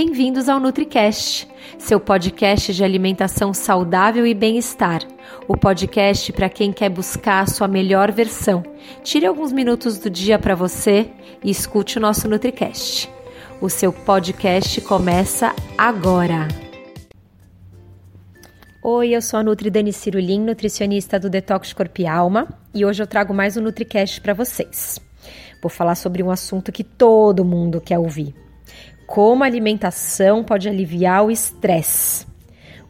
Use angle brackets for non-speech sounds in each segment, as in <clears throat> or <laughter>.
Bem-vindos ao NutriCast, seu podcast de alimentação saudável e bem-estar. O podcast para quem quer buscar a sua melhor versão. Tire alguns minutos do dia para você e escute o nosso NutriCast. O seu podcast começa agora. Oi, eu sou a Nutri Dani Cirulim, nutricionista do Detox Corpo e Alma, e hoje eu trago mais um NutriCast para vocês. Vou falar sobre um assunto que todo mundo quer ouvir como a alimentação pode aliviar o estresse.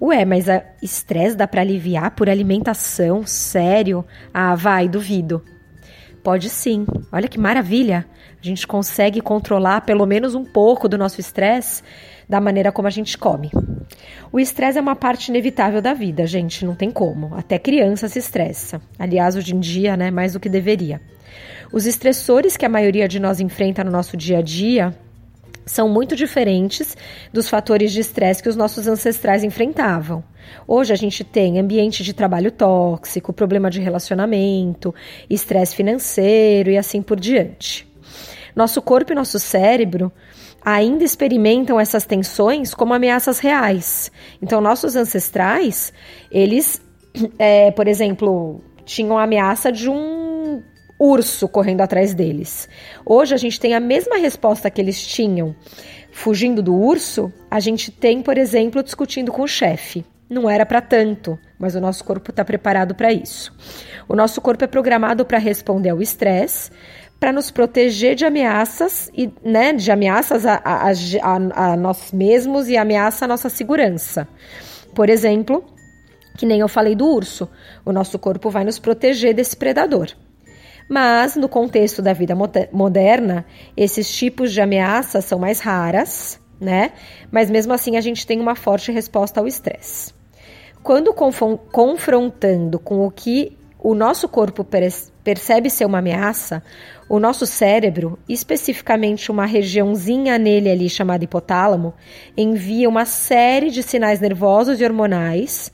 Ué, mas estresse dá para aliviar por alimentação? Sério? Ah, vai, duvido. Pode sim. Olha que maravilha. A gente consegue controlar pelo menos um pouco do nosso estresse da maneira como a gente come. O estresse é uma parte inevitável da vida, gente, não tem como. Até criança se estressa. Aliás, hoje em dia, né, mais do que deveria. Os estressores que a maioria de nós enfrenta no nosso dia a dia são muito diferentes dos fatores de estresse que os nossos ancestrais enfrentavam. Hoje a gente tem ambiente de trabalho tóxico, problema de relacionamento, estresse financeiro e assim por diante. Nosso corpo e nosso cérebro ainda experimentam essas tensões como ameaças reais. Então, nossos ancestrais, eles, é, <clears throat> por exemplo, tinham a ameaça de um urso correndo atrás deles. Hoje a gente tem a mesma resposta que eles tinham fugindo do urso, a gente tem, por exemplo, discutindo com o chefe. Não era para tanto, mas o nosso corpo está preparado para isso. O nosso corpo é programado para responder ao estresse, para nos proteger de ameaças e, né, de ameaças a, a, a, a nós mesmos e ameaça à nossa segurança. Por exemplo, que nem eu falei do urso, o nosso corpo vai nos proteger desse predador. Mas, no contexto da vida moderna, esses tipos de ameaças são mais raras, né? Mas mesmo assim a gente tem uma forte resposta ao estresse. Quando confrontando com o que o nosso corpo percebe ser uma ameaça, o nosso cérebro, especificamente uma regiãozinha nele ali chamada hipotálamo, envia uma série de sinais nervosos e hormonais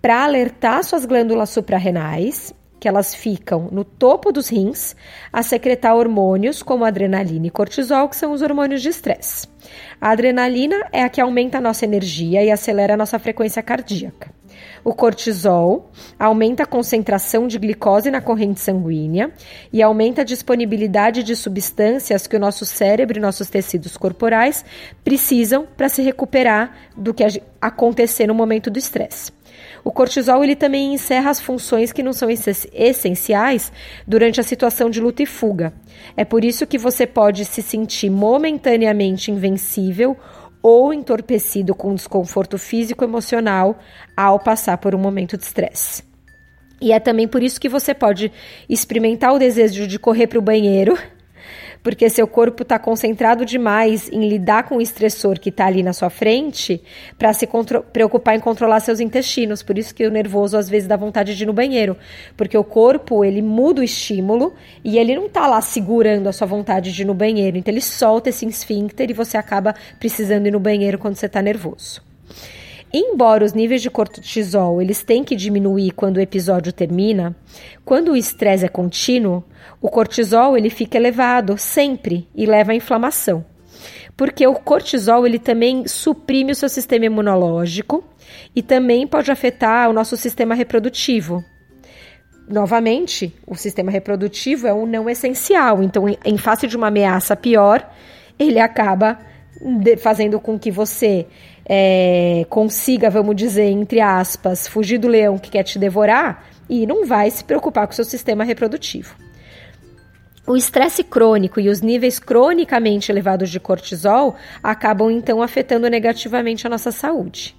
para alertar suas glândulas suprarrenais que elas ficam no topo dos rins a secretar hormônios como adrenalina e cortisol, que são os hormônios de estresse. A adrenalina é a que aumenta a nossa energia e acelera a nossa frequência cardíaca. O cortisol aumenta a concentração de glicose na corrente sanguínea e aumenta a disponibilidade de substâncias que o nosso cérebro e nossos tecidos corporais precisam para se recuperar do que acontecer no momento do estresse. O cortisol ele também encerra as funções que não são essenciais durante a situação de luta e fuga. É por isso que você pode se sentir momentaneamente invencível ou entorpecido com desconforto físico e emocional ao passar por um momento de estresse. E é também por isso que você pode experimentar o desejo de correr para o banheiro porque seu corpo está concentrado demais em lidar com o estressor que está ali na sua frente para se preocupar em controlar seus intestinos. Por isso que o nervoso às vezes dá vontade de ir no banheiro, porque o corpo ele muda o estímulo e ele não está lá segurando a sua vontade de ir no banheiro. Então ele solta esse esfíncter e você acaba precisando ir no banheiro quando você está nervoso. Embora os níveis de cortisol eles têm que diminuir quando o episódio termina, quando o estresse é contínuo, o cortisol ele fica elevado sempre e leva à inflamação. Porque o cortisol ele também suprime o seu sistema imunológico e também pode afetar o nosso sistema reprodutivo. Novamente, o sistema reprodutivo é um não essencial, então em face de uma ameaça pior, ele acaba fazendo com que você é, consiga, vamos dizer, entre aspas, fugir do leão que quer te devorar e não vai se preocupar com o seu sistema reprodutivo. O estresse crônico e os níveis cronicamente elevados de cortisol acabam então afetando negativamente a nossa saúde.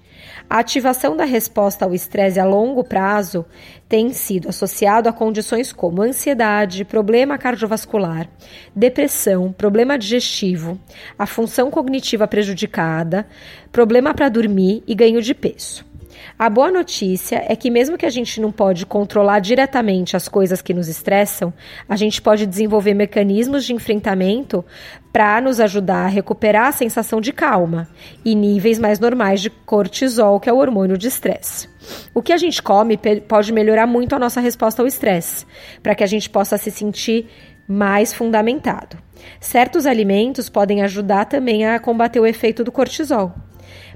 A ativação da resposta ao estresse a longo prazo tem sido associado a condições como ansiedade, problema cardiovascular, depressão, problema digestivo, a função cognitiva prejudicada, problema para dormir e ganho de peso. A boa notícia é que, mesmo que a gente não pode controlar diretamente as coisas que nos estressam, a gente pode desenvolver mecanismos de enfrentamento para nos ajudar a recuperar a sensação de calma e níveis mais normais de cortisol, que é o hormônio de estresse. O que a gente come pode melhorar muito a nossa resposta ao estresse, para que a gente possa se sentir mais fundamentado. Certos alimentos podem ajudar também a combater o efeito do cortisol.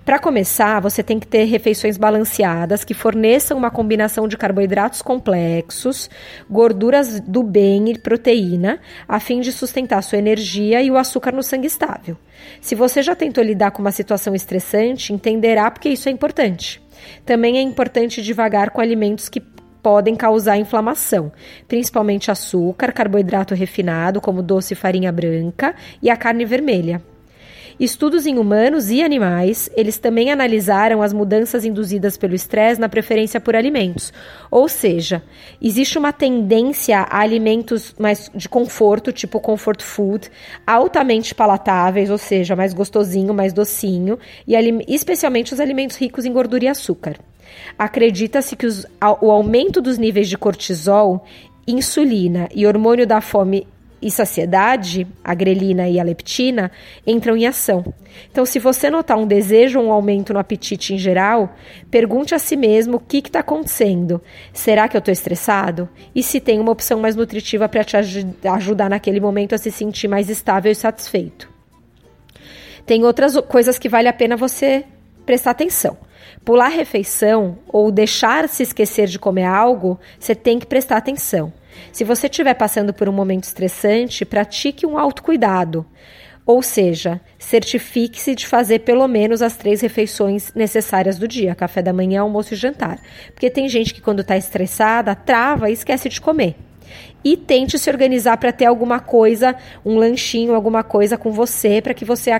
Para começar, você tem que ter refeições balanceadas que forneçam uma combinação de carboidratos complexos, gorduras do bem e proteína, a fim de sustentar sua energia e o açúcar no sangue estável. Se você já tentou lidar com uma situação estressante, entenderá porque isso é importante. Também é importante devagar com alimentos que podem causar inflamação, principalmente açúcar, carboidrato refinado, como doce e farinha branca, e a carne vermelha. Estudos em humanos e animais, eles também analisaram as mudanças induzidas pelo estresse na preferência por alimentos. Ou seja, existe uma tendência a alimentos mais de conforto, tipo comfort food, altamente palatáveis, ou seja, mais gostosinho, mais docinho, e especialmente os alimentos ricos em gordura e açúcar. Acredita-se que os, o aumento dos níveis de cortisol, insulina e hormônio da fome e saciedade, a grelina e a leptina, entram em ação. Então, se você notar um desejo ou um aumento no apetite em geral, pergunte a si mesmo o que está acontecendo. Será que eu estou estressado? E se tem uma opção mais nutritiva para te ajudar naquele momento a se sentir mais estável e satisfeito. Tem outras coisas que vale a pena você prestar atenção. Pular refeição ou deixar se esquecer de comer algo, você tem que prestar atenção. Se você estiver passando por um momento estressante, pratique um autocuidado. Ou seja, certifique-se de fazer pelo menos as três refeições necessárias do dia: café da manhã, almoço e jantar. Porque tem gente que, quando está estressada, trava e esquece de comer e tente se organizar para ter alguma coisa, um lanchinho, alguma coisa com você, para que você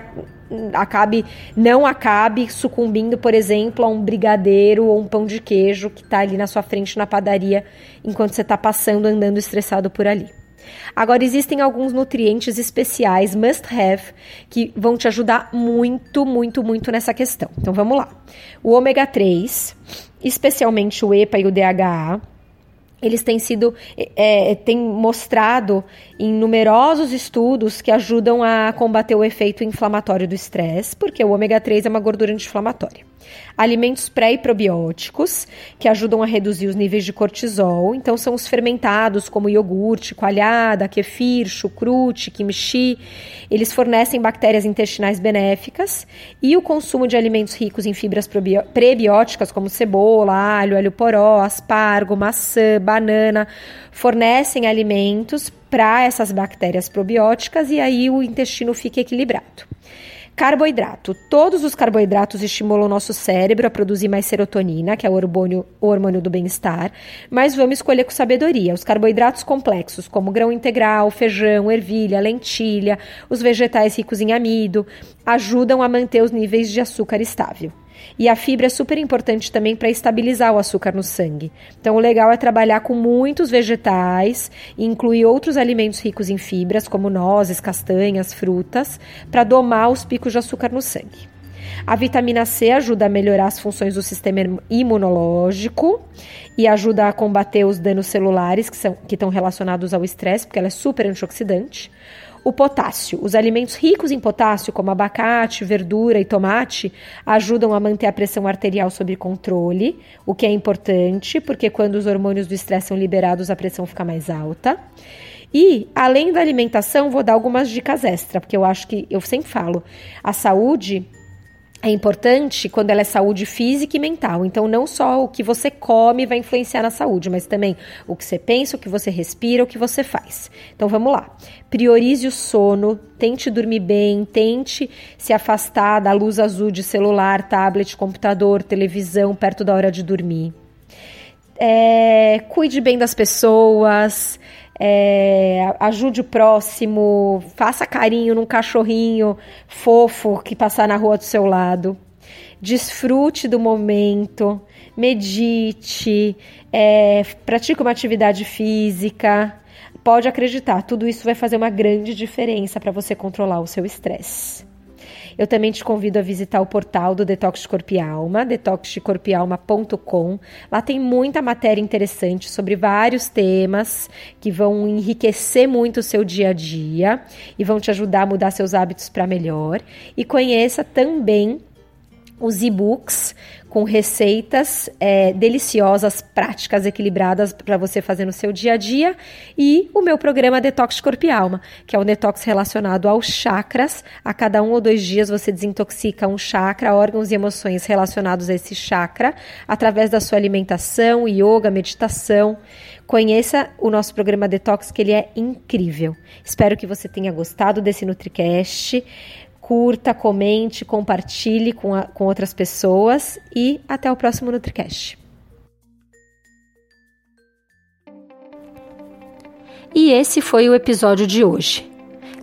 acabe não acabe sucumbindo, por exemplo, a um brigadeiro ou um pão de queijo que está ali na sua frente na padaria enquanto você está passando andando estressado por ali. Agora existem alguns nutrientes especiais must have que vão te ajudar muito, muito, muito nessa questão. Então vamos lá. O ômega 3, especialmente o EPA e o DHA, eles têm sido é, têm mostrado em numerosos estudos que ajudam a combater o efeito inflamatório do estresse, porque o ômega 3 é uma gordura anti-inflamatória alimentos pré e probióticos, que ajudam a reduzir os níveis de cortisol. Então, são os fermentados, como iogurte, coalhada, kefir, chucrute, kimchi. Eles fornecem bactérias intestinais benéficas. E o consumo de alimentos ricos em fibras prebióticas, como cebola, alho, alho poró, aspargo, maçã, banana, fornecem alimentos para essas bactérias probióticas e aí o intestino fica equilibrado. Carboidrato. Todos os carboidratos estimulam o nosso cérebro a produzir mais serotonina, que é o hormônio, o hormônio do bem-estar, mas vamos escolher com sabedoria. Os carboidratos complexos, como grão integral, feijão, ervilha, lentilha, os vegetais ricos em amido, ajudam a manter os níveis de açúcar estável. E a fibra é super importante também para estabilizar o açúcar no sangue. Então, o legal é trabalhar com muitos vegetais incluir outros alimentos ricos em fibras, como nozes, castanhas, frutas, para domar os picos de açúcar no sangue. A vitamina C ajuda a melhorar as funções do sistema imunológico e ajuda a combater os danos celulares que, são, que estão relacionados ao estresse, porque ela é super antioxidante. O potássio. Os alimentos ricos em potássio, como abacate, verdura e tomate, ajudam a manter a pressão arterial sob controle, o que é importante, porque quando os hormônios do estresse são liberados, a pressão fica mais alta. E, além da alimentação, vou dar algumas dicas extra, porque eu acho que eu sempre falo, a saúde é importante quando ela é saúde física e mental. Então, não só o que você come vai influenciar na saúde, mas também o que você pensa, o que você respira, o que você faz. Então, vamos lá. Priorize o sono, tente dormir bem, tente se afastar da luz azul de celular, tablet, computador, televisão perto da hora de dormir. É, cuide bem das pessoas, é, ajude o próximo, faça carinho num cachorrinho fofo que passar na rua do seu lado. Desfrute do momento, medite, é, pratique uma atividade física. Pode acreditar, tudo isso vai fazer uma grande diferença para você controlar o seu estresse. Eu também te convido a visitar o portal do Detox de Corpo e Alma, detoxdecorpoalma.com. Lá tem muita matéria interessante sobre vários temas que vão enriquecer muito o seu dia a dia e vão te ajudar a mudar seus hábitos para melhor. E conheça também os e-books com receitas é, deliciosas, práticas, equilibradas para você fazer no seu dia a dia e o meu programa Detox Corpo e Alma, que é um detox relacionado aos chakras. A cada um ou dois dias você desintoxica um chakra, órgãos e emoções relacionados a esse chakra através da sua alimentação, yoga, meditação. Conheça o nosso programa Detox, que ele é incrível. Espero que você tenha gostado desse NutriCast curta, comente, compartilhe com, a, com outras pessoas e até o próximo NutriCast. E esse foi o episódio de hoje.